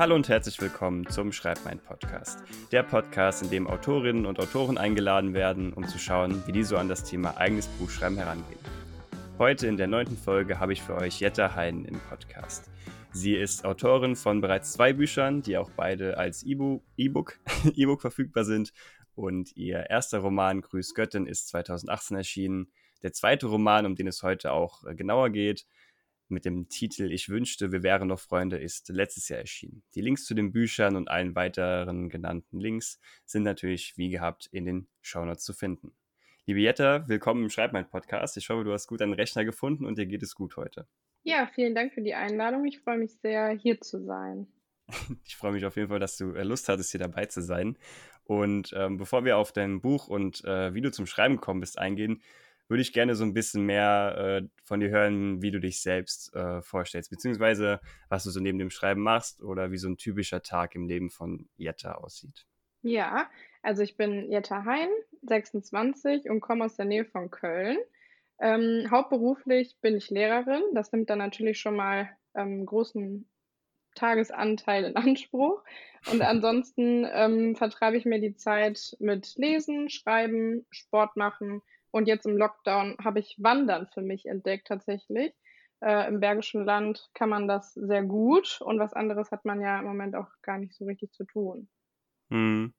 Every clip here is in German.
Hallo und herzlich willkommen zum Schreibmein Podcast. Der Podcast, in dem Autorinnen und Autoren eingeladen werden, um zu schauen, wie die so an das Thema eigenes Buchschreiben herangehen. Heute in der neunten Folge habe ich für euch Jetta Hein im Podcast. Sie ist Autorin von bereits zwei Büchern, die auch beide als E-Book e verfügbar sind. Und ihr erster Roman Grüß Göttin ist 2018 erschienen. Der zweite Roman, um den es heute auch äh, genauer geht, mit dem Titel Ich wünschte, wir wären noch Freunde, ist letztes Jahr erschienen. Die Links zu den Büchern und allen weiteren genannten Links sind natürlich wie gehabt in den Shownotes zu finden. Liebe Jetta, willkommen im Schreibmein-Podcast. Ich hoffe, du hast gut einen Rechner gefunden und dir geht es gut heute. Ja, vielen Dank für die Einladung. Ich freue mich sehr, hier zu sein. Ich freue mich auf jeden Fall, dass du äh, Lust hattest, hier dabei zu sein. Und ähm, bevor wir auf dein Buch und äh, wie du zum Schreiben gekommen bist eingehen, würde ich gerne so ein bisschen mehr äh, von dir hören, wie du dich selbst äh, vorstellst, beziehungsweise was du so neben dem Schreiben machst oder wie so ein typischer Tag im Leben von Jetta aussieht. Ja, also ich bin Jetta Hein, 26 und komme aus der Nähe von Köln. Ähm, hauptberuflich bin ich Lehrerin. Das nimmt dann natürlich schon mal ähm, großen Tagesanteil in Anspruch. Und ansonsten ähm, vertreibe ich mir die Zeit mit Lesen, Schreiben, Sport machen und jetzt im Lockdown habe ich Wandern für mich entdeckt tatsächlich. Äh, Im Bergischen Land kann man das sehr gut und was anderes hat man ja im Moment auch gar nicht so richtig zu tun. Hm.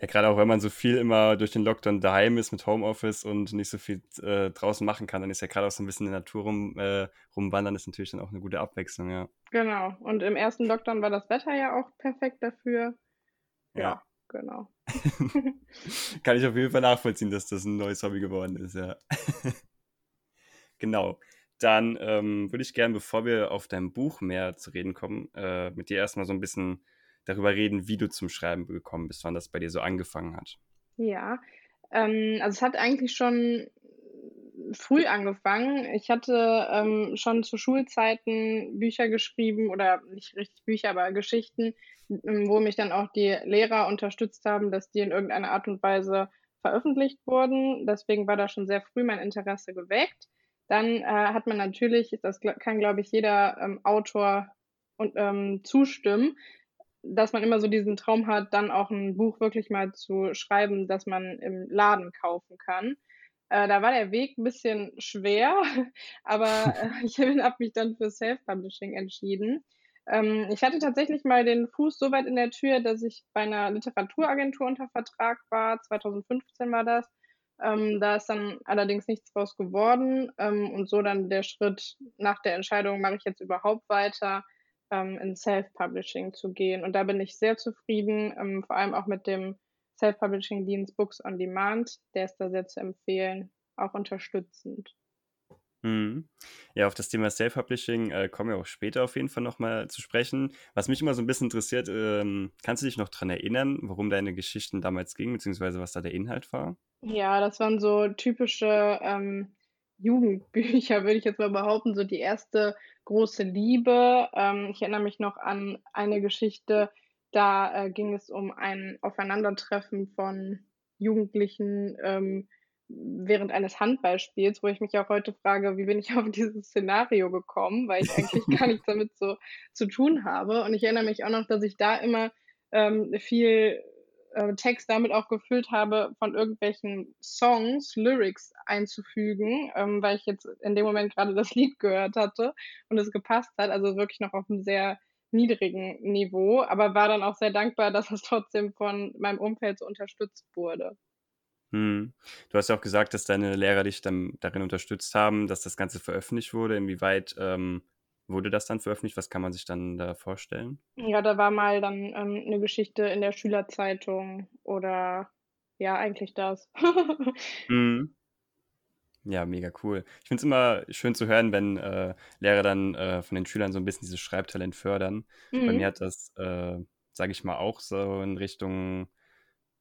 Ja, gerade auch wenn man so viel immer durch den Lockdown daheim ist mit Homeoffice und nicht so viel äh, draußen machen kann, dann ist ja gerade auch so ein bisschen in der Natur rum, äh, rumwandern, ist natürlich dann auch eine gute Abwechslung, ja. Genau. Und im ersten Lockdown war das Wetter ja auch perfekt dafür. Ja. ja genau. Kann ich auf jeden Fall nachvollziehen, dass das ein neues Hobby geworden ist, ja. genau. Dann ähm, würde ich gerne, bevor wir auf dein Buch mehr zu reden kommen, äh, mit dir erstmal so ein bisschen darüber reden, wie du zum Schreiben gekommen bist, wann das bei dir so angefangen hat. Ja, ähm, also es hat eigentlich schon früh angefangen. Ich hatte ähm, schon zu Schulzeiten Bücher geschrieben oder nicht richtig Bücher, aber Geschichten, ähm, wo mich dann auch die Lehrer unterstützt haben, dass die in irgendeiner Art und Weise veröffentlicht wurden. Deswegen war da schon sehr früh mein Interesse geweckt. Dann äh, hat man natürlich, das kann glaube ich jeder ähm, Autor und, ähm, zustimmen, dass man immer so diesen Traum hat, dann auch ein Buch wirklich mal zu schreiben, das man im Laden kaufen kann. Äh, da war der Weg ein bisschen schwer, aber äh, ich habe mich dann für Self-Publishing entschieden. Ähm, ich hatte tatsächlich mal den Fuß so weit in der Tür, dass ich bei einer Literaturagentur unter Vertrag war. 2015 war das. Ähm, da ist dann allerdings nichts draus geworden ähm, und so dann der Schritt nach der Entscheidung, mache ich jetzt überhaupt weiter, ähm, in Self-Publishing zu gehen. Und da bin ich sehr zufrieden, ähm, vor allem auch mit dem Self-Publishing-Dienst Books on Demand, der ist da sehr zu empfehlen, auch unterstützend. Mhm. Ja, auf das Thema Self-Publishing äh, kommen wir auch später auf jeden Fall nochmal zu sprechen. Was mich immer so ein bisschen interessiert, ähm, kannst du dich noch daran erinnern, worum deine Geschichten damals gingen, beziehungsweise was da der Inhalt war? Ja, das waren so typische ähm, Jugendbücher, würde ich jetzt mal behaupten, so die erste große Liebe. Ähm, ich erinnere mich noch an eine Geschichte, da äh, ging es um ein Aufeinandertreffen von Jugendlichen ähm, während eines Handballspiels, wo ich mich auch heute frage, wie bin ich auf dieses Szenario gekommen, weil ich eigentlich gar nichts damit so zu tun habe. Und ich erinnere mich auch noch, dass ich da immer ähm, viel äh, Text damit auch gefüllt habe, von irgendwelchen Songs, Lyrics einzufügen, ähm, weil ich jetzt in dem Moment gerade das Lied gehört hatte und es gepasst hat. Also wirklich noch auf einem sehr niedrigen Niveau, aber war dann auch sehr dankbar, dass es trotzdem von meinem Umfeld so unterstützt wurde. Hm. Du hast ja auch gesagt, dass deine Lehrer dich dann darin unterstützt haben, dass das Ganze veröffentlicht wurde. Inwieweit ähm, wurde das dann veröffentlicht? Was kann man sich dann da vorstellen? Ja, da war mal dann ähm, eine Geschichte in der Schülerzeitung oder ja, eigentlich das. hm. Ja, mega cool. Ich finde es immer schön zu hören, wenn äh, Lehrer dann äh, von den Schülern so ein bisschen dieses Schreibtalent fördern. Mhm. Bei mir hat das, äh, sage ich mal, auch so in Richtung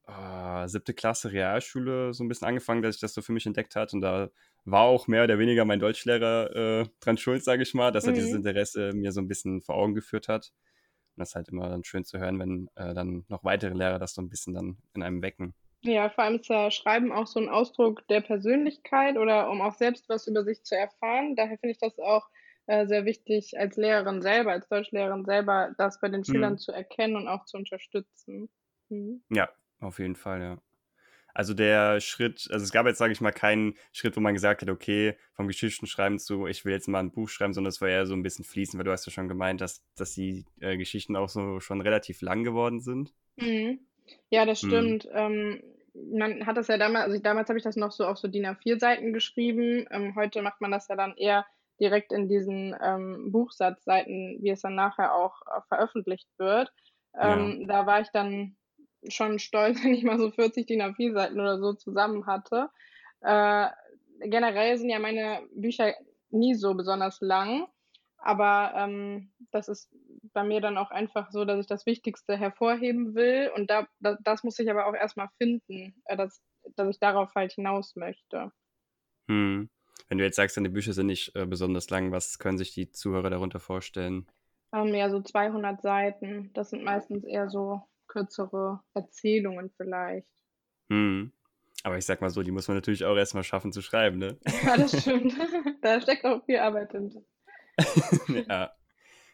äh, siebte Klasse Realschule so ein bisschen angefangen, dass ich das so für mich entdeckt hat. Und da war auch mehr oder weniger mein Deutschlehrer äh, dran schuld, sage ich mal, dass er mhm. dieses Interesse mir so ein bisschen vor Augen geführt hat. Und das ist halt immer dann schön zu hören, wenn äh, dann noch weitere Lehrer das so ein bisschen dann in einem wecken. Ja, vor allem ist ja Schreiben auch so ein Ausdruck der Persönlichkeit oder um auch selbst was über sich zu erfahren. Daher finde ich das auch äh, sehr wichtig als Lehrerin selber, als Deutschlehrerin selber, das bei den Schülern Mhm. zu erkennen und auch zu unterstützen. Mhm. Ja, auf jeden Fall, ja. Also der Schritt, also es gab jetzt, sage ich mal, keinen Schritt, wo man gesagt hat, okay, vom Geschichtenschreiben zu, ich will jetzt mal ein Buch schreiben, sondern es war eher so ein bisschen fließend, weil du hast ja schon gemeint, dass, dass die äh, Geschichten auch so schon relativ lang geworden sind. Mhm. Ja, das Mhm. stimmt. Ähm, man hat das ja damals, also damals habe ich das noch so auf so DIN A4 Seiten geschrieben. Ähm, heute macht man das ja dann eher direkt in diesen ähm, Buchsatzseiten, wie es dann nachher auch äh, veröffentlicht wird. Ja. Ähm, da war ich dann schon stolz, wenn ich mal so 40 DIN A4 Seiten oder so zusammen hatte. Äh, generell sind ja meine Bücher nie so besonders lang, aber ähm, das ist bei mir dann auch einfach so, dass ich das Wichtigste hervorheben will und da, da das muss ich aber auch erstmal finden, äh, dass, dass ich darauf halt hinaus möchte. Hm. Wenn du jetzt sagst, deine Bücher sind nicht äh, besonders lang, was können sich die Zuhörer darunter vorstellen? Ähm, ja, so 200 Seiten. Das sind meistens eher so kürzere Erzählungen vielleicht. Hm. Aber ich sag mal so, die muss man natürlich auch erstmal schaffen zu schreiben, ne? Ja, das stimmt. da steckt auch viel Arbeit hinter. ja.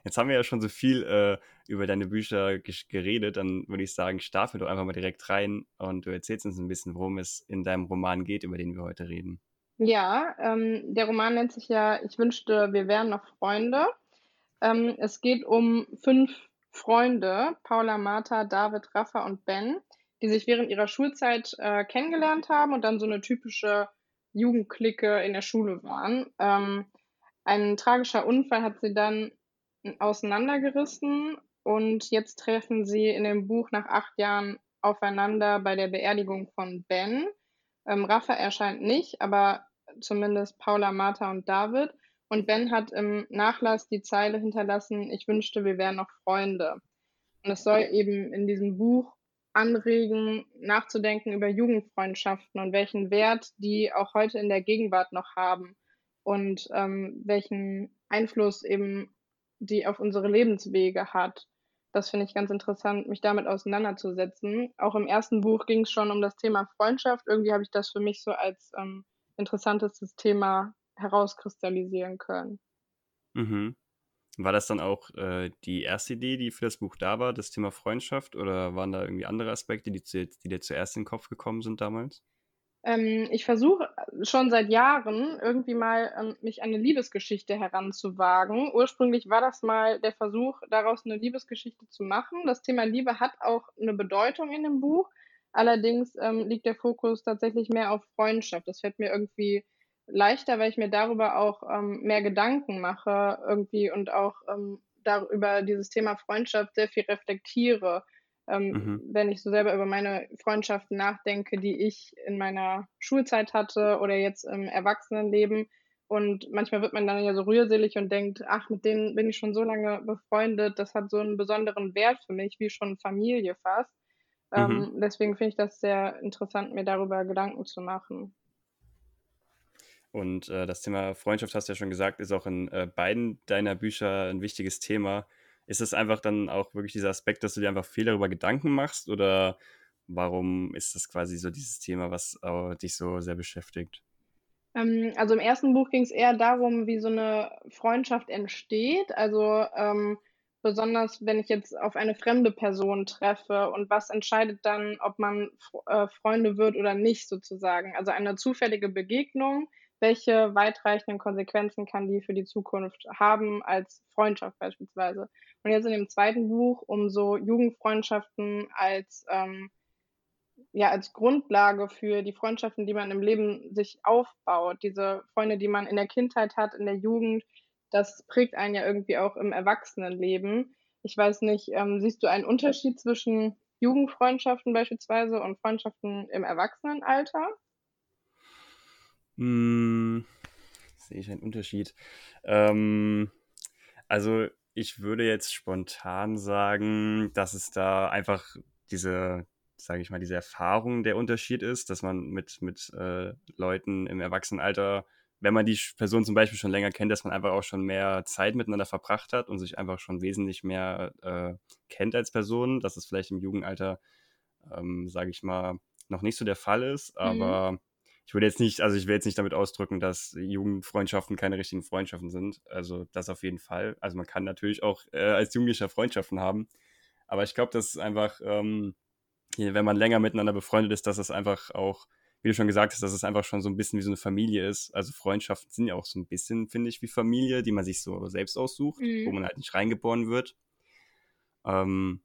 Jetzt haben wir ja schon so viel äh, über deine Bücher geredet, dann würde ich sagen, starten wir doch einfach mal direkt rein und du erzählst uns ein bisschen, worum es in deinem Roman geht, über den wir heute reden. Ja, ähm, der Roman nennt sich ja Ich wünschte, wir wären noch Freunde. Ähm, es geht um fünf Freunde, Paula, Martha, David, Rafa und Ben, die sich während ihrer Schulzeit äh, kennengelernt haben und dann so eine typische Jugendklicke in der Schule waren. Ähm, ein tragischer Unfall hat sie dann auseinandergerissen und jetzt treffen sie in dem Buch nach acht Jahren aufeinander bei der Beerdigung von Ben. Ähm, Rafa erscheint nicht, aber zumindest Paula, Martha und David. Und Ben hat im Nachlass die Zeile hinterlassen, ich wünschte, wir wären noch Freunde. Und es soll eben in diesem Buch anregen, nachzudenken über Jugendfreundschaften und welchen Wert die auch heute in der Gegenwart noch haben und ähm, welchen Einfluss eben die auf unsere Lebenswege hat. Das finde ich ganz interessant, mich damit auseinanderzusetzen. Auch im ersten Buch ging es schon um das Thema Freundschaft. Irgendwie habe ich das für mich so als ähm, interessantestes Thema herauskristallisieren können. Mhm. War das dann auch äh, die erste Idee, die für das Buch da war, das Thema Freundschaft? Oder waren da irgendwie andere Aspekte, die, zu, die dir zuerst in den Kopf gekommen sind damals? Ähm, ich versuche schon seit Jahren irgendwie mal ähm, mich an eine Liebesgeschichte heranzuwagen. Ursprünglich war das mal der Versuch, daraus eine Liebesgeschichte zu machen. Das Thema Liebe hat auch eine Bedeutung in dem Buch. Allerdings ähm, liegt der Fokus tatsächlich mehr auf Freundschaft. Das fällt mir irgendwie leichter, weil ich mir darüber auch ähm, mehr Gedanken mache irgendwie und auch ähm, darüber dieses Thema Freundschaft sehr viel reflektiere ähm, mhm. wenn ich so selber über meine Freundschaften nachdenke, die ich in meiner Schulzeit hatte oder jetzt im Erwachsenenleben. Und manchmal wird man dann ja so rührselig und denkt, ach, mit denen bin ich schon so lange befreundet, das hat so einen besonderen Wert für mich, wie schon Familie fast. Mhm. Ähm, deswegen finde ich das sehr interessant, mir darüber Gedanken zu machen. Und äh, das Thema Freundschaft, hast du ja schon gesagt, ist auch in äh, beiden deiner Bücher ein wichtiges Thema. Ist es einfach dann auch wirklich dieser Aspekt, dass du dir einfach viel darüber Gedanken machst oder warum ist das quasi so dieses Thema, was dich so sehr beschäftigt? Ähm, also im ersten Buch ging es eher darum, wie so eine Freundschaft entsteht. Also ähm, besonders, wenn ich jetzt auf eine fremde Person treffe und was entscheidet dann, ob man äh, Freunde wird oder nicht sozusagen. Also eine zufällige Begegnung welche weitreichenden Konsequenzen kann die für die Zukunft haben als Freundschaft beispielsweise. Und jetzt in dem zweiten Buch um so Jugendfreundschaften als ähm, ja als Grundlage für die Freundschaften, die man im Leben sich aufbaut, diese Freunde, die man in der Kindheit hat, in der Jugend, das prägt einen ja irgendwie auch im Erwachsenenleben. Ich weiß nicht, ähm, siehst du einen Unterschied zwischen Jugendfreundschaften beispielsweise und Freundschaften im Erwachsenenalter? Hm, sehe ich einen Unterschied. Ähm, also ich würde jetzt spontan sagen, dass es da einfach diese, sage ich mal, diese Erfahrung der Unterschied ist, dass man mit, mit äh, Leuten im Erwachsenenalter, wenn man die Person zum Beispiel schon länger kennt, dass man einfach auch schon mehr Zeit miteinander verbracht hat und sich einfach schon wesentlich mehr äh, kennt als Person. Dass es vielleicht im Jugendalter, ähm, sage ich mal, noch nicht so der Fall ist, aber mhm ich würde jetzt nicht, also ich will jetzt nicht damit ausdrücken, dass Jugendfreundschaften keine richtigen Freundschaften sind. Also das auf jeden Fall. Also man kann natürlich auch äh, als Jugendlicher Freundschaften haben. Aber ich glaube, das ist einfach, ähm, wenn man länger miteinander befreundet ist, dass das einfach auch, wie du schon gesagt hast, dass es einfach schon so ein bisschen wie so eine Familie ist. Also Freundschaften sind ja auch so ein bisschen, finde ich, wie Familie, die man sich so selbst aussucht, mhm. wo man halt nicht reingeboren wird. Ähm,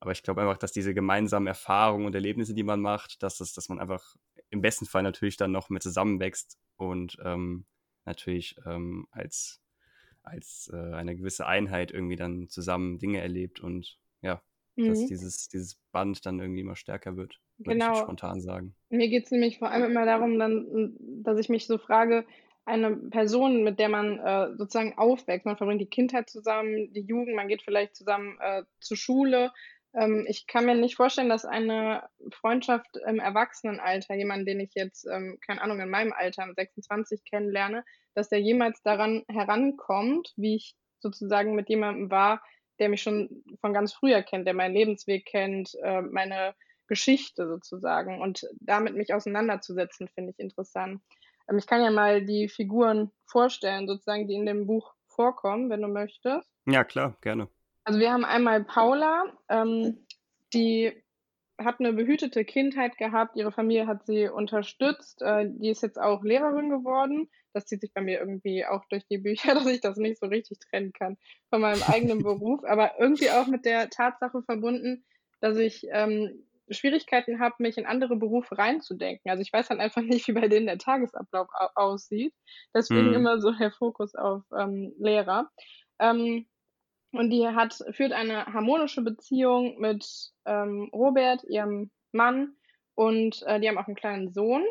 aber ich glaube einfach, dass diese gemeinsamen Erfahrungen und Erlebnisse, die man macht, dass, das, dass man einfach im besten Fall natürlich dann noch mit zusammenwächst und ähm, natürlich ähm, als, als äh, eine gewisse Einheit irgendwie dann zusammen Dinge erlebt und ja, mhm. dass dieses, dieses Band dann irgendwie immer stärker wird. Genau. Ich spontan sagen. Mir geht es nämlich vor allem immer darum, dann, dass ich mich so frage, eine Person, mit der man äh, sozusagen aufwächst, man verbringt die Kindheit zusammen, die Jugend, man geht vielleicht zusammen äh, zur Schule, ähm, ich kann mir nicht vorstellen, dass eine Freundschaft im Erwachsenenalter, jemand, den ich jetzt, ähm, keine Ahnung, in meinem Alter, 26 kennenlerne, dass der jemals daran herankommt, wie ich sozusagen mit jemandem war, der mich schon von ganz früher kennt, der meinen Lebensweg kennt, äh, meine Geschichte sozusagen. Und damit mich auseinanderzusetzen, finde ich interessant. Ähm, ich kann ja mal die Figuren vorstellen, sozusagen, die in dem Buch vorkommen, wenn du möchtest. Ja, klar, gerne. Also wir haben einmal Paula, ähm, die hat eine behütete Kindheit gehabt, ihre Familie hat sie unterstützt, äh, die ist jetzt auch Lehrerin geworden. Das zieht sich bei mir irgendwie auch durch die Bücher, dass ich das nicht so richtig trennen kann von meinem eigenen Beruf, aber irgendwie auch mit der Tatsache verbunden, dass ich ähm, Schwierigkeiten habe, mich in andere Berufe reinzudenken. Also ich weiß dann einfach nicht, wie bei denen der Tagesablauf aussieht. Deswegen hm. immer so der Fokus auf ähm, Lehrer. Ähm, und die hat, führt eine harmonische Beziehung mit ähm, Robert, ihrem Mann, und äh, die haben auch einen kleinen Sohn.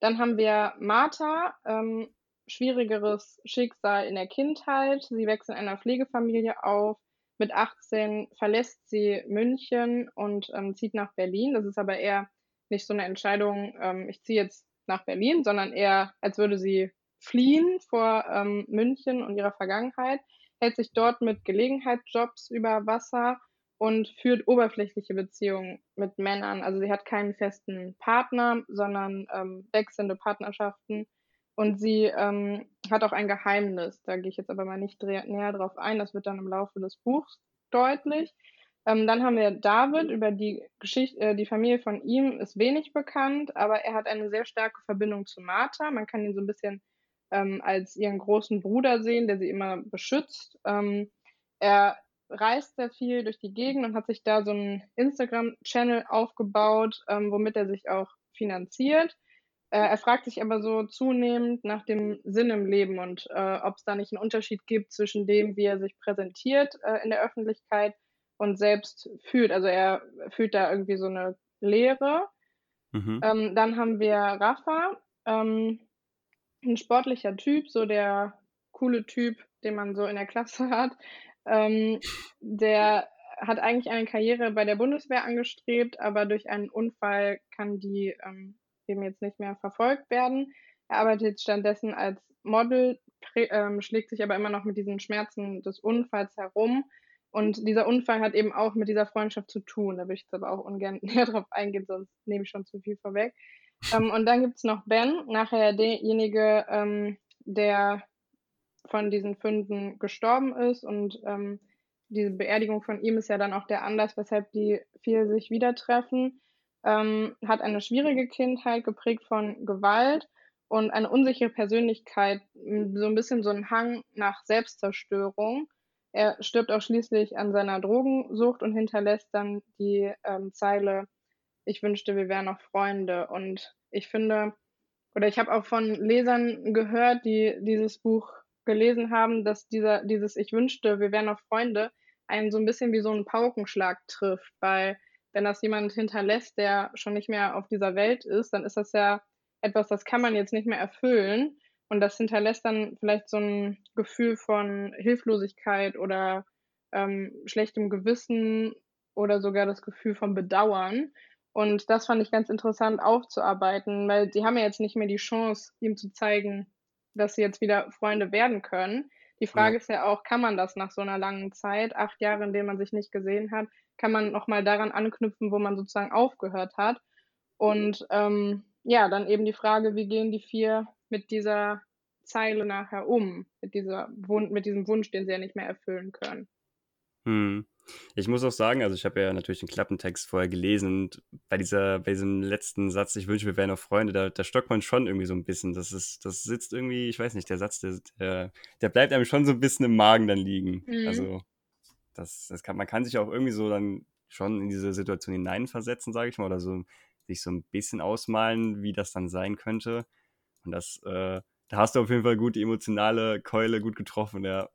Dann haben wir Martha, ähm, schwierigeres Schicksal in der Kindheit. Sie wächst in einer Pflegefamilie auf. Mit 18 verlässt sie München und ähm, zieht nach Berlin. Das ist aber eher nicht so eine Entscheidung, ähm, ich ziehe jetzt nach Berlin, sondern eher, als würde sie fliehen vor ähm, München und ihrer Vergangenheit hält sich dort mit Gelegenheitsjobs über Wasser und führt oberflächliche Beziehungen mit Männern. Also sie hat keinen festen Partner, sondern ähm, wechselnde Partnerschaften. Und sie ähm, hat auch ein Geheimnis. Da gehe ich jetzt aber mal nicht näher drauf ein. Das wird dann im Laufe des Buchs deutlich. Ähm, dann haben wir David. Über die Geschichte, äh, die Familie von ihm ist wenig bekannt, aber er hat eine sehr starke Verbindung zu Martha. Man kann ihn so ein bisschen ähm, als ihren großen Bruder sehen, der sie immer beschützt. Ähm, er reist sehr viel durch die Gegend und hat sich da so einen Instagram-Channel aufgebaut, ähm, womit er sich auch finanziert. Äh, er fragt sich aber so zunehmend nach dem Sinn im Leben und äh, ob es da nicht einen Unterschied gibt zwischen dem, wie er sich präsentiert äh, in der Öffentlichkeit und selbst fühlt. Also er fühlt da irgendwie so eine Leere. Mhm. Ähm, dann haben wir Rafa. Ähm, ein sportlicher Typ, so der coole Typ, den man so in der Klasse hat. Ähm, der hat eigentlich eine Karriere bei der Bundeswehr angestrebt, aber durch einen Unfall kann die ähm, eben jetzt nicht mehr verfolgt werden. Er arbeitet stattdessen als Model, ähm, schlägt sich aber immer noch mit diesen Schmerzen des Unfalls herum. Und dieser Unfall hat eben auch mit dieser Freundschaft zu tun. Da will ich jetzt aber auch ungern näher drauf eingehen, sonst nehme ich schon zu viel vorweg. Ähm, und dann gibt es noch Ben, nachher derjenige, ähm, der von diesen Fünden gestorben ist. Und ähm, diese Beerdigung von ihm ist ja dann auch der Anlass, weshalb die vier sich wieder treffen. Ähm, hat eine schwierige Kindheit, geprägt von Gewalt und eine unsichere Persönlichkeit, so ein bisschen so ein Hang nach Selbstzerstörung. Er stirbt auch schließlich an seiner Drogensucht und hinterlässt dann die ähm, Zeile, ich wünschte, wir wären noch Freunde. Und ich finde, oder ich habe auch von Lesern gehört, die dieses Buch gelesen haben, dass dieser, dieses Ich wünschte, wir wären noch Freunde, einen so ein bisschen wie so einen Paukenschlag trifft, weil wenn das jemand hinterlässt, der schon nicht mehr auf dieser Welt ist, dann ist das ja etwas, das kann man jetzt nicht mehr erfüllen. Und das hinterlässt dann vielleicht so ein Gefühl von Hilflosigkeit oder ähm, schlechtem Gewissen oder sogar das Gefühl von Bedauern. Und das fand ich ganz interessant aufzuarbeiten, weil sie haben ja jetzt nicht mehr die Chance, ihm zu zeigen, dass sie jetzt wieder Freunde werden können. Die Frage ja. ist ja auch, kann man das nach so einer langen Zeit, acht Jahre, in denen man sich nicht gesehen hat, kann man nochmal daran anknüpfen, wo man sozusagen aufgehört hat? Und ähm, ja, dann eben die Frage, wie gehen die vier mit dieser Zeile nachher um, mit, dieser Wun mit diesem Wunsch, den sie ja nicht mehr erfüllen können. Hm. Ich muss auch sagen, also ich habe ja natürlich den Klappentext vorher gelesen und bei dieser, bei diesem letzten Satz, ich wünsche, wir wären noch Freunde, da, da stockt man schon irgendwie so ein bisschen. Das ist, das sitzt irgendwie, ich weiß nicht, der Satz, der, der, der bleibt einem schon so ein bisschen im Magen dann liegen. Mhm. Also das, das kann, man kann sich auch irgendwie so dann schon in diese Situation hineinversetzen, sage ich mal, oder so sich so ein bisschen ausmalen, wie das dann sein könnte. Und das, äh, da hast du auf jeden Fall gut die emotionale Keule gut getroffen, ja.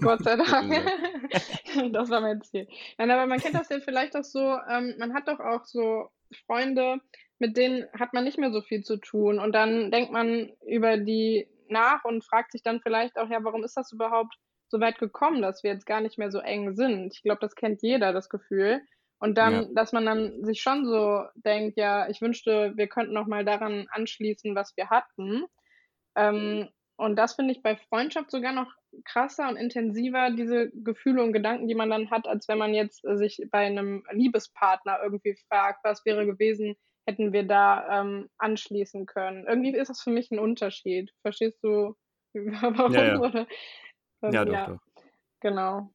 Gott sei Dank. das war mein Ziel. Nein, aber man kennt das ja vielleicht auch so, ähm, man hat doch auch so Freunde, mit denen hat man nicht mehr so viel zu tun. Und dann denkt man über die nach und fragt sich dann vielleicht auch, ja, warum ist das überhaupt so weit gekommen, dass wir jetzt gar nicht mehr so eng sind? Ich glaube, das kennt jeder, das Gefühl. Und dann, ja. dass man dann sich schon so denkt, ja, ich wünschte, wir könnten noch mal daran anschließen, was wir hatten. Ähm, und das finde ich bei Freundschaft sogar noch krasser und intensiver, diese Gefühle und Gedanken, die man dann hat, als wenn man jetzt sich bei einem Liebespartner irgendwie fragt, was wäre gewesen, hätten wir da ähm, anschließen können. Irgendwie ist das für mich ein Unterschied. Verstehst du, warum? Ja, ja. ja, doch, ja. doch. Genau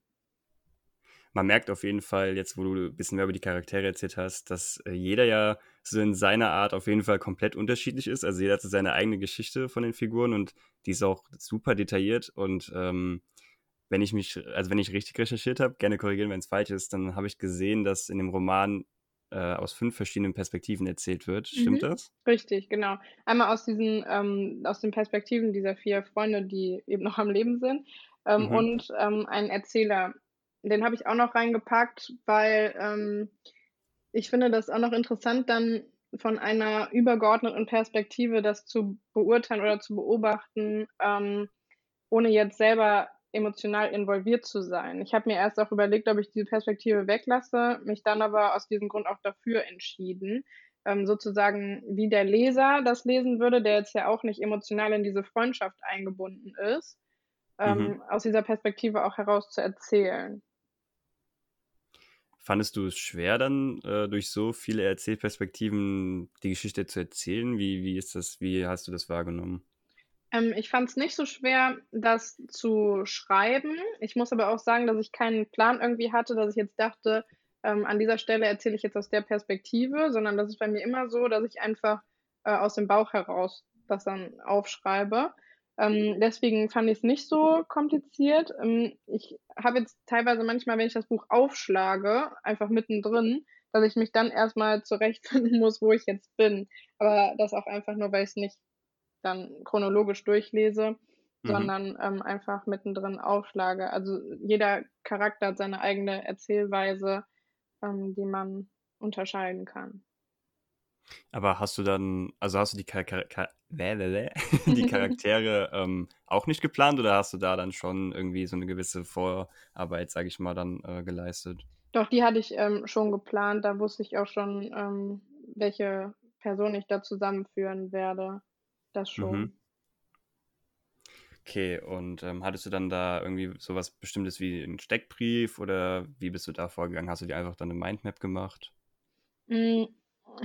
man merkt auf jeden Fall, jetzt wo du ein bisschen mehr über die Charaktere erzählt hast, dass äh, jeder ja so in seiner Art auf jeden Fall komplett unterschiedlich ist. Also jeder hat so seine eigene Geschichte von den Figuren und die ist auch super detailliert und ähm, wenn ich mich, also wenn ich richtig recherchiert habe, gerne korrigieren, wenn es falsch ist, dann habe ich gesehen, dass in dem Roman äh, aus fünf verschiedenen Perspektiven erzählt wird. Stimmt mhm. das? Richtig, genau. Einmal aus diesen, ähm, aus den Perspektiven dieser vier Freunde, die eben noch am Leben sind, ähm, mhm. und ähm, ein Erzähler, den habe ich auch noch reingepackt, weil ähm, ich finde das auch noch interessant, dann von einer übergeordneten Perspektive das zu beurteilen oder zu beobachten, ähm, ohne jetzt selber emotional involviert zu sein. Ich habe mir erst auch überlegt, ob ich diese Perspektive weglasse, mich dann aber aus diesem Grund auch dafür entschieden, ähm, sozusagen wie der Leser das lesen würde, der jetzt ja auch nicht emotional in diese Freundschaft eingebunden ist, ähm, mhm. aus dieser Perspektive auch heraus zu erzählen. Fandest du es schwer, dann äh, durch so viele Erzählperspektiven die Geschichte zu erzählen? Wie, wie ist das, wie hast du das wahrgenommen? Ähm, ich fand es nicht so schwer, das zu schreiben. Ich muss aber auch sagen, dass ich keinen Plan irgendwie hatte, dass ich jetzt dachte, ähm, an dieser Stelle erzähle ich jetzt aus der Perspektive, sondern das ist bei mir immer so, dass ich einfach äh, aus dem Bauch heraus das dann aufschreibe. Ähm, deswegen fand ich es nicht so kompliziert. Ähm, ich habe jetzt teilweise manchmal, wenn ich das Buch aufschlage, einfach mittendrin, dass ich mich dann erstmal zurechtfinden muss, wo ich jetzt bin. Aber das auch einfach nur, weil ich es nicht dann chronologisch durchlese, mhm. sondern ähm, einfach mittendrin aufschlage. Also jeder Charakter hat seine eigene Erzählweise, ähm, die man unterscheiden kann. Aber hast du dann, also hast du die, Char Char die Charaktere ähm, auch nicht geplant oder hast du da dann schon irgendwie so eine gewisse Vorarbeit, sage ich mal, dann äh, geleistet? Doch, die hatte ich ähm, schon geplant. Da wusste ich auch schon, ähm, welche Person ich da zusammenführen werde. Das schon. Mhm. Okay, und ähm, hattest du dann da irgendwie sowas Bestimmtes wie einen Steckbrief oder wie bist du da vorgegangen? Hast du dir einfach dann eine Mindmap gemacht?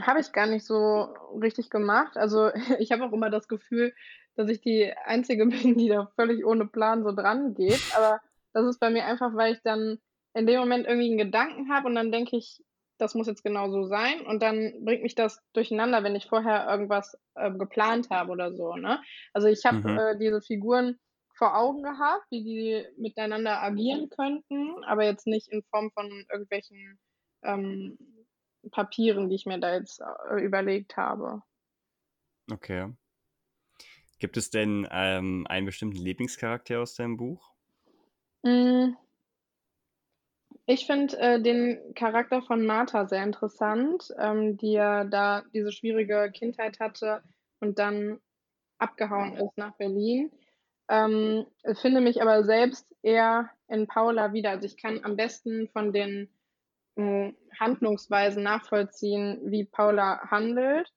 Habe ich gar nicht so richtig gemacht. Also ich habe auch immer das Gefühl, dass ich die Einzige bin, die da völlig ohne Plan so dran geht. Aber das ist bei mir einfach, weil ich dann in dem Moment irgendwie einen Gedanken habe und dann denke ich, das muss jetzt genau so sein. Und dann bringt mich das durcheinander, wenn ich vorher irgendwas äh, geplant habe oder so. Ne? Also ich habe mhm. äh, diese Figuren vor Augen gehabt, wie die miteinander agieren könnten, aber jetzt nicht in Form von irgendwelchen ähm, Papieren, die ich mir da jetzt äh, überlegt habe. Okay. Gibt es denn ähm, einen bestimmten Lieblingscharakter aus deinem Buch? Mm. Ich finde äh, den Charakter von Martha sehr interessant, ähm, die ja da diese schwierige Kindheit hatte und dann abgehauen ist nach Berlin. Ähm, finde mich aber selbst eher in Paula wieder. Also ich kann am besten von den äh, Handlungsweisen nachvollziehen, wie Paula handelt.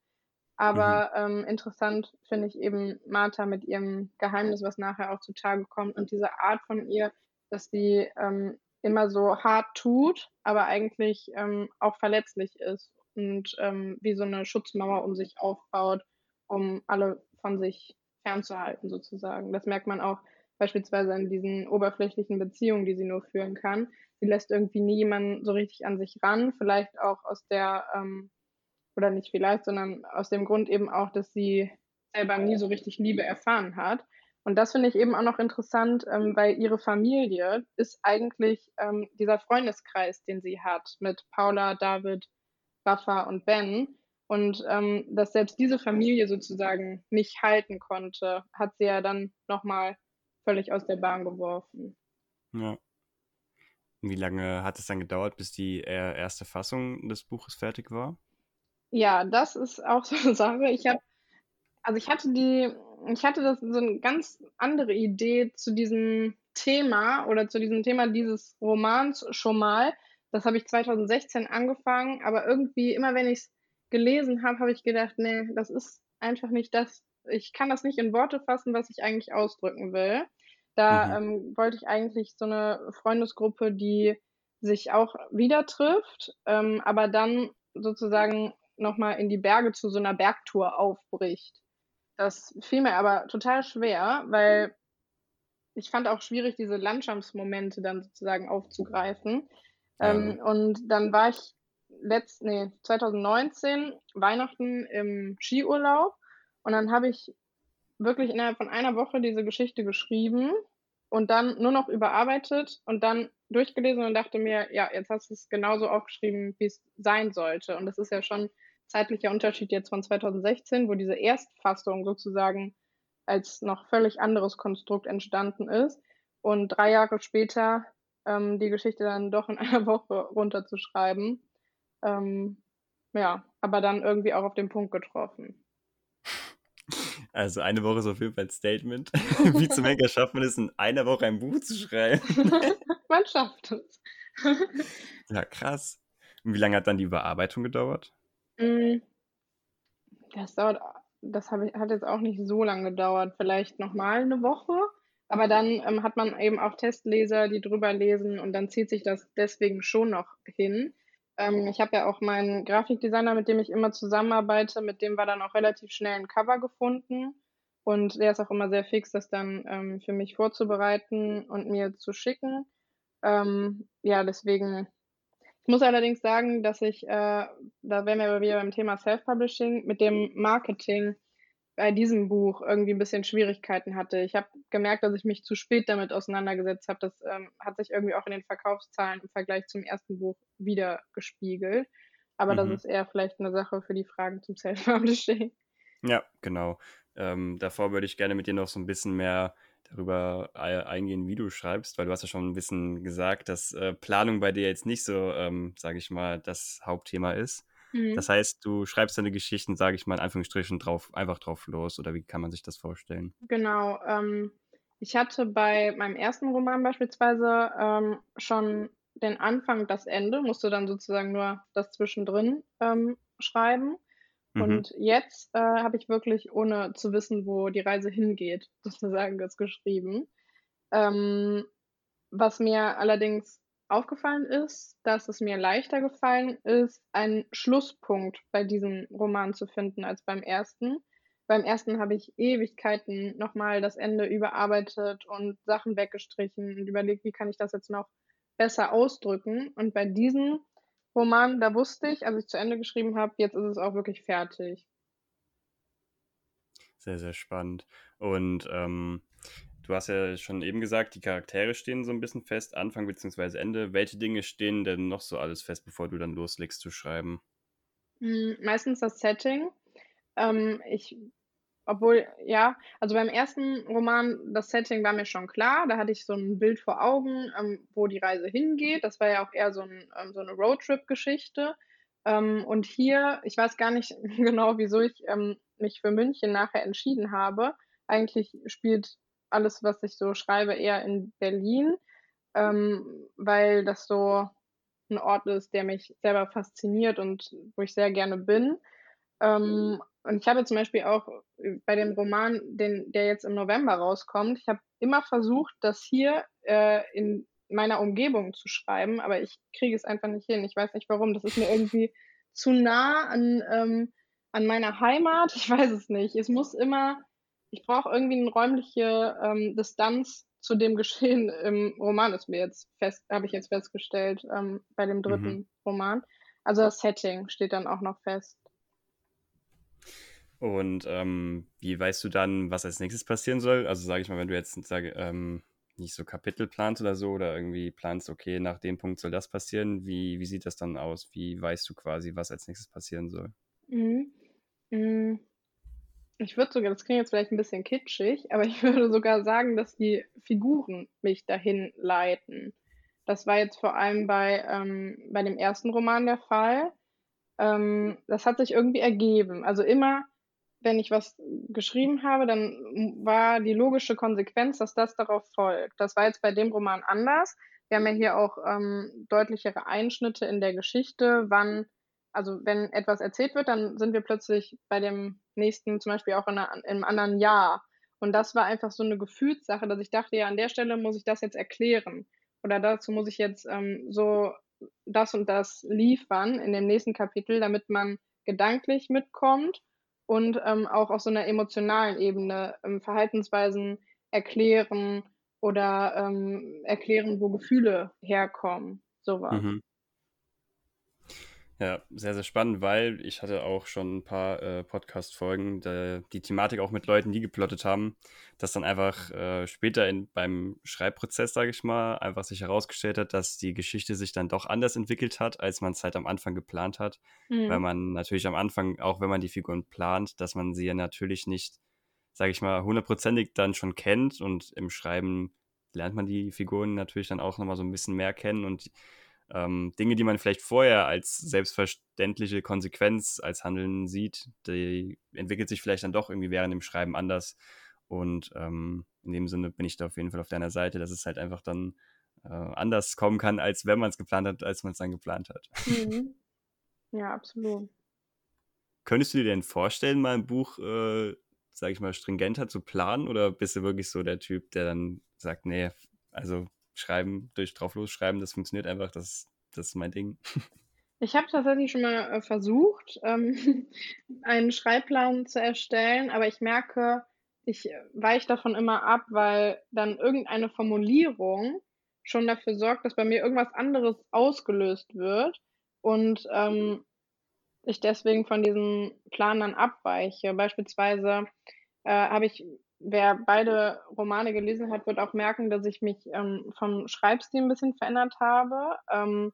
Aber mhm. ähm, interessant finde ich eben Martha mit ihrem Geheimnis, was nachher auch zutage kommt und diese Art von ihr, dass sie ähm, immer so hart tut, aber eigentlich ähm, auch verletzlich ist und ähm, wie so eine Schutzmauer um sich aufbaut um alle von sich fernzuhalten, sozusagen. Das merkt man auch beispielsweise in diesen oberflächlichen Beziehungen, die sie nur führen kann. Sie lässt irgendwie nie jemanden so richtig an sich ran, vielleicht auch aus der, ähm, oder nicht vielleicht, sondern aus dem Grund eben auch, dass sie selber nie so richtig Liebe erfahren hat. Und das finde ich eben auch noch interessant, ähm, weil ihre Familie ist eigentlich ähm, dieser Freundeskreis, den sie hat mit Paula, David, Rafa und Ben. Und ähm, dass selbst diese Familie sozusagen nicht halten konnte, hat sie ja dann nochmal völlig aus der Bahn geworfen. Ja. Wie lange hat es dann gedauert, bis die äh, erste Fassung des Buches fertig war? Ja, das ist auch so eine Sache. Ich habe, also ich hatte die, ich hatte das so eine ganz andere Idee zu diesem Thema oder zu diesem Thema dieses Romans schon mal. Das habe ich 2016 angefangen, aber irgendwie immer wenn ich es gelesen habe, habe ich gedacht, nee, das ist einfach nicht das. Ich kann das nicht in Worte fassen, was ich eigentlich ausdrücken will. Da mhm. ähm, wollte ich eigentlich so eine Freundesgruppe, die sich auch wieder trifft, ähm, aber dann sozusagen nochmal in die Berge zu so einer Bergtour aufbricht. Das fiel mir aber total schwer, weil ich fand auch schwierig, diese Landschaftsmomente dann sozusagen aufzugreifen. Ähm, und dann war ich letzt, nee, 2019 Weihnachten im Skiurlaub und dann habe ich wirklich innerhalb von einer Woche diese Geschichte geschrieben und dann nur noch überarbeitet und dann durchgelesen und dachte mir, ja, jetzt hast du es genauso aufgeschrieben, wie es sein sollte. Und das ist ja schon zeitlicher Unterschied jetzt von 2016, wo diese Erstfassung sozusagen als noch völlig anderes Konstrukt entstanden ist und drei Jahre später ähm, die Geschichte dann doch in einer Woche runterzuschreiben. Ähm, ja, aber dann irgendwie auch auf den Punkt getroffen. Also eine Woche ist auf jeden Fall ein Statement. Wie zum Henker schafft man es, in einer Woche ein Buch zu schreiben? man schafft es. ja, krass. Und wie lange hat dann die Überarbeitung gedauert? Mm, das dauert, das hat jetzt auch nicht so lange gedauert, vielleicht nochmal eine Woche. Aber dann ähm, hat man eben auch Testleser, die drüber lesen und dann zieht sich das deswegen schon noch hin. Ähm, ich habe ja auch meinen Grafikdesigner, mit dem ich immer zusammenarbeite, mit dem war dann auch relativ schnell ein Cover gefunden. Und der ist auch immer sehr fix, das dann ähm, für mich vorzubereiten und mir zu schicken. Ähm, ja, deswegen ich muss allerdings sagen, dass ich, äh, da wären wir wieder beim Thema Self-Publishing, mit dem Marketing bei diesem Buch irgendwie ein bisschen Schwierigkeiten hatte. Ich habe gemerkt, dass ich mich zu spät damit auseinandergesetzt habe. Das ähm, hat sich irgendwie auch in den Verkaufszahlen im Vergleich zum ersten Buch wieder gespiegelt. Aber mhm. das ist eher vielleicht eine Sache für die Fragen zum Self-Publishing. Ja, genau. Ähm, davor würde ich gerne mit dir noch so ein bisschen mehr darüber eingehen, wie du schreibst, weil du hast ja schon ein bisschen gesagt, dass äh, Planung bei dir jetzt nicht so, ähm, sage ich mal, das Hauptthema ist. Mhm. Das heißt, du schreibst deine Geschichten, sage ich mal, in Anführungsstrichen drauf, einfach drauf los oder wie kann man sich das vorstellen? Genau. Ähm, ich hatte bei meinem ersten Roman beispielsweise ähm, schon den Anfang das Ende, musste dann sozusagen nur das zwischendrin ähm, schreiben. Mhm. Und jetzt äh, habe ich wirklich, ohne zu wissen, wo die Reise hingeht, sozusagen das geschrieben. Ähm, was mir allerdings aufgefallen ist, dass es mir leichter gefallen ist, einen Schlusspunkt bei diesem Roman zu finden als beim ersten. Beim ersten habe ich Ewigkeiten nochmal das Ende überarbeitet und Sachen weggestrichen und überlegt, wie kann ich das jetzt noch besser ausdrücken. Und bei diesem Roman, da wusste ich, als ich zu Ende geschrieben habe, jetzt ist es auch wirklich fertig. Sehr, sehr spannend. Und ähm, du hast ja schon eben gesagt, die Charaktere stehen so ein bisschen fest, Anfang bzw. Ende. Welche Dinge stehen denn noch so alles fest, bevor du dann loslegst zu schreiben? Hm, meistens das Setting. Ähm, ich obwohl, ja, also beim ersten Roman, das Setting war mir schon klar. Da hatte ich so ein Bild vor Augen, ähm, wo die Reise hingeht. Das war ja auch eher so, ein, ähm, so eine Roadtrip-Geschichte. Ähm, und hier, ich weiß gar nicht genau, wieso ich ähm, mich für München nachher entschieden habe. Eigentlich spielt alles, was ich so schreibe, eher in Berlin, ähm, weil das so ein Ort ist, der mich selber fasziniert und wo ich sehr gerne bin. Ähm, und ich habe zum Beispiel auch äh, bei dem Roman, den, der jetzt im November rauskommt, ich habe immer versucht, das hier äh, in meiner Umgebung zu schreiben, aber ich kriege es einfach nicht hin. Ich weiß nicht warum. Das ist mir irgendwie zu nah an, ähm, an meiner Heimat, ich weiß es nicht. Es muss immer ich brauche irgendwie eine räumliche, ähm, Distanz zu dem Geschehen im Roman, ist mir jetzt fest habe ich jetzt festgestellt, ähm, bei dem dritten Mhm. Roman. Also das Setting steht dann auch noch fest. Und ähm, wie weißt du dann, was als nächstes passieren soll? Also sage ich mal, wenn du jetzt sage, ähm, nicht so Kapitel planst oder so oder irgendwie planst, okay, nach dem Punkt soll das passieren, wie, wie sieht das dann aus? Wie weißt du quasi, was als nächstes passieren soll? Mhm. Hm, ich würde sogar das klingt jetzt vielleicht ein bisschen kitschig, aber ich würde sogar sagen, dass die Figuren mich dahin leiten. Das war jetzt vor allem bei, ähm bei dem ersten Roman der Fall. Ähm, das hat sich irgendwie ergeben. Also immer wenn ich was geschrieben habe, dann war die logische Konsequenz, dass das darauf folgt. Das war jetzt bei dem Roman anders. Wir haben ja hier auch ähm, deutlichere Einschnitte in der Geschichte, wann, also wenn etwas erzählt wird, dann sind wir plötzlich bei dem nächsten zum Beispiel auch in, einer, in einem anderen Jahr. Und das war einfach so eine Gefühlssache, dass ich dachte, ja, an der Stelle muss ich das jetzt erklären. Oder dazu muss ich jetzt ähm, so das und das liefern in dem nächsten Kapitel, damit man gedanklich mitkommt und ähm, auch auf so einer emotionalen Ebene ähm, Verhaltensweisen erklären oder ähm, erklären, wo Gefühle herkommen. Sowas. Mhm. Ja, sehr, sehr spannend, weil ich hatte auch schon ein paar äh, Podcast-Folgen, die Thematik auch mit Leuten, die geplottet haben, dass dann einfach äh, später in, beim Schreibprozess, sage ich mal, einfach sich herausgestellt hat, dass die Geschichte sich dann doch anders entwickelt hat, als man es halt am Anfang geplant hat. Mhm. Weil man natürlich am Anfang, auch wenn man die Figuren plant, dass man sie ja natürlich nicht, sage ich mal, hundertprozentig dann schon kennt und im Schreiben lernt man die Figuren natürlich dann auch nochmal so ein bisschen mehr kennen und ähm, Dinge, die man vielleicht vorher als selbstverständliche Konsequenz als Handeln sieht, die entwickelt sich vielleicht dann doch irgendwie während dem Schreiben anders. Und ähm, in dem Sinne bin ich da auf jeden Fall auf deiner Seite, dass es halt einfach dann äh, anders kommen kann, als wenn man es geplant hat, als man es dann geplant hat. Mhm. Ja, absolut. Könntest du dir denn vorstellen, mal ein Buch, äh, sag ich mal, stringenter zu planen? Oder bist du wirklich so der Typ, der dann sagt, nee, also schreiben, durch drauf losschreiben, das funktioniert einfach, das, das ist mein Ding. Ich habe tatsächlich schon mal äh, versucht, ähm, einen Schreibplan zu erstellen, aber ich merke, ich weiche davon immer ab, weil dann irgendeine Formulierung schon dafür sorgt, dass bei mir irgendwas anderes ausgelöst wird und ähm, ich deswegen von diesem Plan dann abweiche. Beispielsweise äh, habe ich wer beide Romane gelesen hat, wird auch merken, dass ich mich ähm, vom Schreibstil ein bisschen verändert habe. Ähm,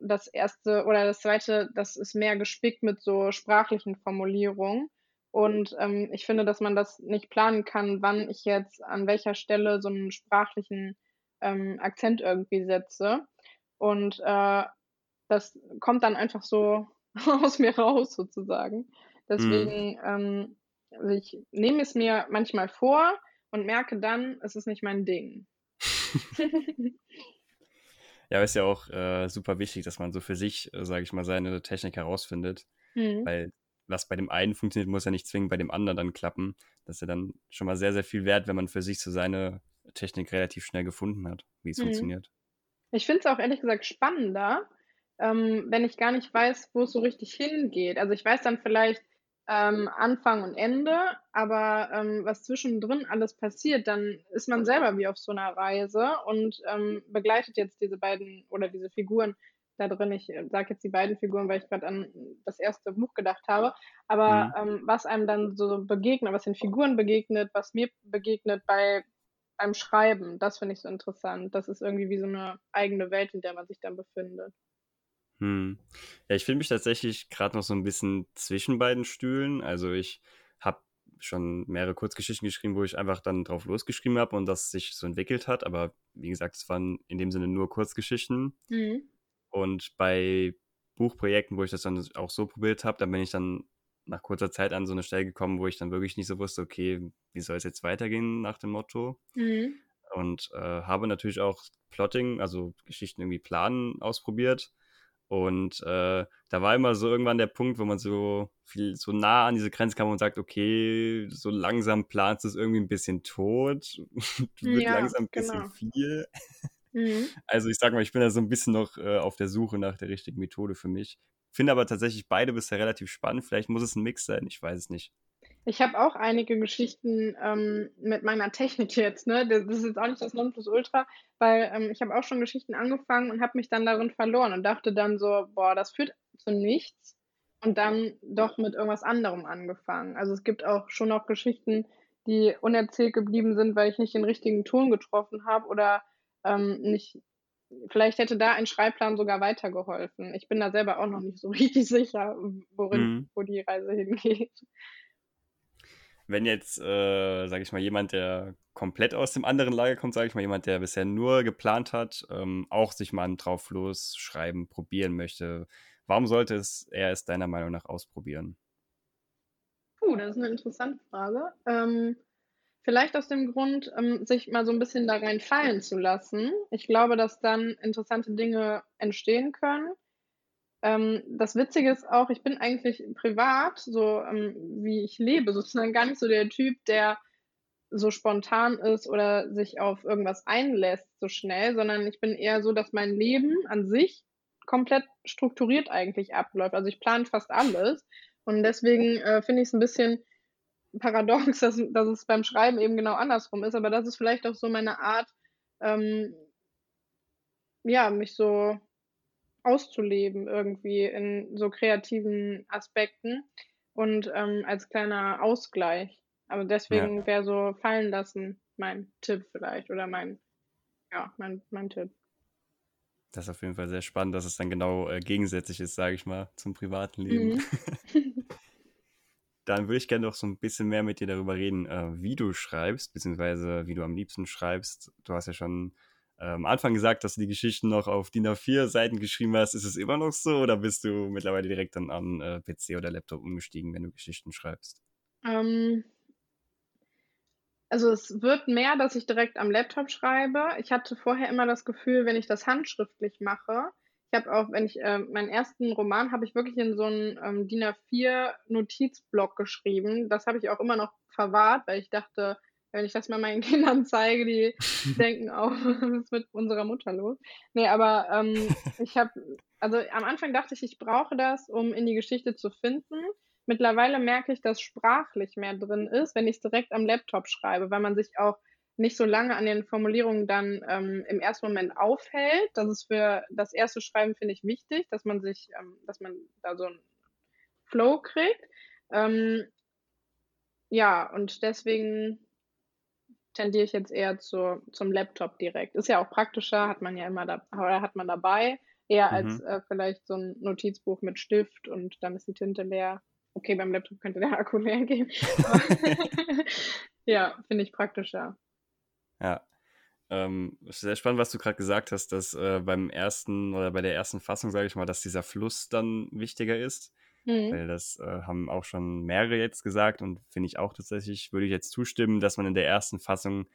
das erste oder das zweite, das ist mehr gespickt mit so sprachlichen Formulierungen. Und ähm, ich finde, dass man das nicht planen kann, wann ich jetzt an welcher Stelle so einen sprachlichen ähm, Akzent irgendwie setze. Und äh, das kommt dann einfach so aus mir raus, sozusagen. Mhm. Deswegen mhm. Also ich nehme es mir manchmal vor und merke dann, es ist nicht mein Ding. ja, ist ja auch äh, super wichtig, dass man so für sich, äh, sage ich mal, seine Technik herausfindet. Mhm. Weil was bei dem einen funktioniert, muss ja nicht zwingend bei dem anderen dann klappen. Das ist ja dann schon mal sehr, sehr viel wert, wenn man für sich so seine Technik relativ schnell gefunden hat, wie es mhm. funktioniert. Ich finde es auch ehrlich gesagt spannender, ähm, wenn ich gar nicht weiß, wo es so richtig hingeht. Also ich weiß dann vielleicht, ähm, Anfang und Ende, aber ähm, was zwischendrin alles passiert, dann ist man selber wie auf so einer Reise und ähm, begleitet jetzt diese beiden oder diese Figuren da drin. Ich äh, sage jetzt die beiden Figuren, weil ich gerade an das erste Buch gedacht habe. Aber mhm. ähm, was einem dann so begegnet, was den Figuren begegnet, was mir begegnet bei beim Schreiben, das finde ich so interessant. Das ist irgendwie wie so eine eigene Welt, in der man sich dann befindet. Hm. Ja, ich finde mich tatsächlich gerade noch so ein bisschen zwischen beiden Stühlen. Also ich habe schon mehrere Kurzgeschichten geschrieben, wo ich einfach dann drauf losgeschrieben habe und das sich so entwickelt hat. Aber wie gesagt, es waren in dem Sinne nur Kurzgeschichten. Mhm. Und bei Buchprojekten, wo ich das dann auch so probiert habe, da bin ich dann nach kurzer Zeit an so eine Stelle gekommen, wo ich dann wirklich nicht so wusste, okay, wie soll es jetzt weitergehen nach dem Motto. Mhm. Und äh, habe natürlich auch Plotting, also Geschichten irgendwie planen ausprobiert und äh, da war immer so irgendwann der Punkt, wo man so viel so nah an diese Grenze kam und sagt, okay, so langsam planst du es irgendwie ein bisschen tot, wird ja, langsam ein bisschen genau. viel. Mhm. Also ich sag mal, ich bin da so ein bisschen noch äh, auf der Suche nach der richtigen Methode für mich. Finde aber tatsächlich beide bisher relativ spannend. Vielleicht muss es ein Mix sein, ich weiß es nicht. Ich habe auch einige Geschichten ähm, mit meiner Technik jetzt, ne? Das ist jetzt auch nicht das Nonplusultra, weil ähm, ich habe auch schon Geschichten angefangen und habe mich dann darin verloren und dachte dann so, boah, das führt zu nichts und dann doch mit irgendwas anderem angefangen. Also es gibt auch schon noch Geschichten, die unerzählt geblieben sind, weil ich nicht den richtigen Ton getroffen habe oder ähm, nicht. Vielleicht hätte da ein Schreibplan sogar weitergeholfen. Ich bin da selber auch noch nicht so richtig sicher, worin, mhm. wo die Reise hingeht wenn jetzt, äh, sage ich mal, jemand, der komplett aus dem anderen Lager kommt, sage ich mal, jemand, der bisher nur geplant hat, ähm, auch sich mal drauf schreiben, probieren möchte, warum sollte es er es deiner Meinung nach ausprobieren? Puh, das ist eine interessante Frage. Ähm, vielleicht aus dem Grund, ähm, sich mal so ein bisschen da rein fallen zu lassen. Ich glaube, dass dann interessante Dinge entstehen können. Ähm, das Witzige ist auch, ich bin eigentlich privat, so ähm, wie ich lebe, sozusagen gar nicht so der Typ, der so spontan ist oder sich auf irgendwas einlässt so schnell, sondern ich bin eher so, dass mein Leben an sich komplett strukturiert eigentlich abläuft. Also ich plane fast alles und deswegen äh, finde ich es ein bisschen paradox, dass, dass es beim Schreiben eben genau andersrum ist, aber das ist vielleicht auch so meine Art, ähm, ja, mich so auszuleben irgendwie in so kreativen Aspekten und ähm, als kleiner Ausgleich. Aber deswegen ja. wäre so fallen lassen mein Tipp vielleicht oder mein, ja, mein, mein Tipp. Das ist auf jeden Fall sehr spannend, dass es dann genau äh, gegensätzlich ist, sage ich mal, zum privaten Leben. Mhm. dann würde ich gerne noch so ein bisschen mehr mit dir darüber reden, äh, wie du schreibst, beziehungsweise wie du am liebsten schreibst. Du hast ja schon am Anfang gesagt, dass du die Geschichten noch auf DIN A4 Seiten geschrieben hast. Ist es immer noch so oder bist du mittlerweile direkt dann an äh, PC oder Laptop umgestiegen, wenn du Geschichten schreibst? Ähm, also es wird mehr, dass ich direkt am Laptop schreibe. Ich hatte vorher immer das Gefühl, wenn ich das handschriftlich mache, ich habe auch, wenn ich äh, meinen ersten Roman habe ich wirklich in so einen ähm, DIN A4 Notizblock geschrieben. Das habe ich auch immer noch verwahrt, weil ich dachte, wenn ich das mal meinen Kindern zeige, die denken auch, was ist mit unserer Mutter los? Nee, aber ähm, ich habe, also am Anfang dachte ich, ich brauche das, um in die Geschichte zu finden. Mittlerweile merke ich, dass sprachlich mehr drin ist, wenn ich es direkt am Laptop schreibe, weil man sich auch nicht so lange an den Formulierungen dann ähm, im ersten Moment aufhält. Das ist für das erste Schreiben, finde ich, wichtig, dass man sich, ähm, dass man da so einen Flow kriegt. Ähm, ja, und deswegen tendiere ich jetzt eher zu, zum Laptop direkt. Ist ja auch praktischer, hat man ja immer da, hat man dabei, eher mhm. als äh, vielleicht so ein Notizbuch mit Stift und dann ist die Tinte leer. Okay, beim Laptop könnte der Akku leer gehen. ja, finde ich praktischer. Ja. Ähm, sehr spannend, was du gerade gesagt hast, dass äh, beim ersten oder bei der ersten Fassung, sage ich mal, dass dieser Fluss dann wichtiger ist. Mhm. Weil das äh, haben auch schon mehrere jetzt gesagt und finde ich auch tatsächlich, würde ich jetzt zustimmen, dass man in der ersten Fassung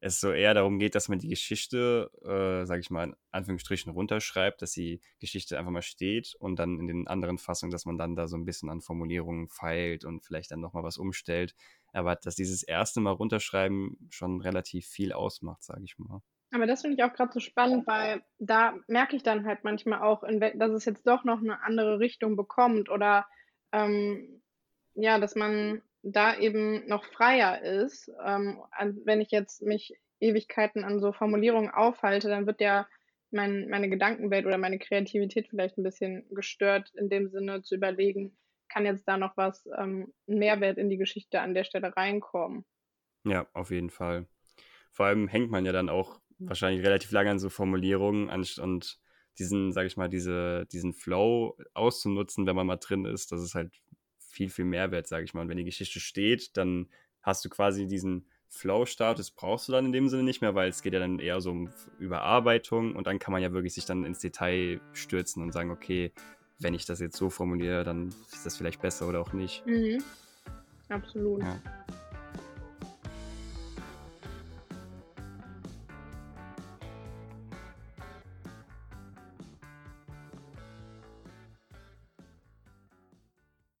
es so eher darum geht, dass man die Geschichte, äh, sage ich mal, in Anführungsstrichen runterschreibt, dass die Geschichte einfach mal steht und dann in den anderen Fassungen, dass man dann da so ein bisschen an Formulierungen feilt und vielleicht dann nochmal was umstellt. Aber dass dieses erste Mal runterschreiben schon relativ viel ausmacht, sage ich mal. Aber das finde ich auch gerade so spannend, weil da merke ich dann halt manchmal auch, dass es jetzt doch noch eine andere Richtung bekommt oder ähm, ja, dass man da eben noch freier ist. Ähm, wenn ich jetzt mich Ewigkeiten an so Formulierungen aufhalte, dann wird ja mein, meine Gedankenwelt oder meine Kreativität vielleicht ein bisschen gestört, in dem Sinne zu überlegen, kann jetzt da noch was, ähm, Mehrwert in die Geschichte an der Stelle reinkommen. Ja, auf jeden Fall. Vor allem hängt man ja dann auch wahrscheinlich relativ lange an so Formulierungen und diesen, sag ich mal, diese, diesen Flow auszunutzen, wenn man mal drin ist, das ist halt viel, viel Mehrwert, sage ich mal. Und wenn die Geschichte steht, dann hast du quasi diesen Flow-Status brauchst du dann in dem Sinne nicht mehr, weil es geht ja dann eher so um Überarbeitung und dann kann man ja wirklich sich dann ins Detail stürzen und sagen, okay, wenn ich das jetzt so formuliere, dann ist das vielleicht besser oder auch nicht. Mhm. Absolut. Ja.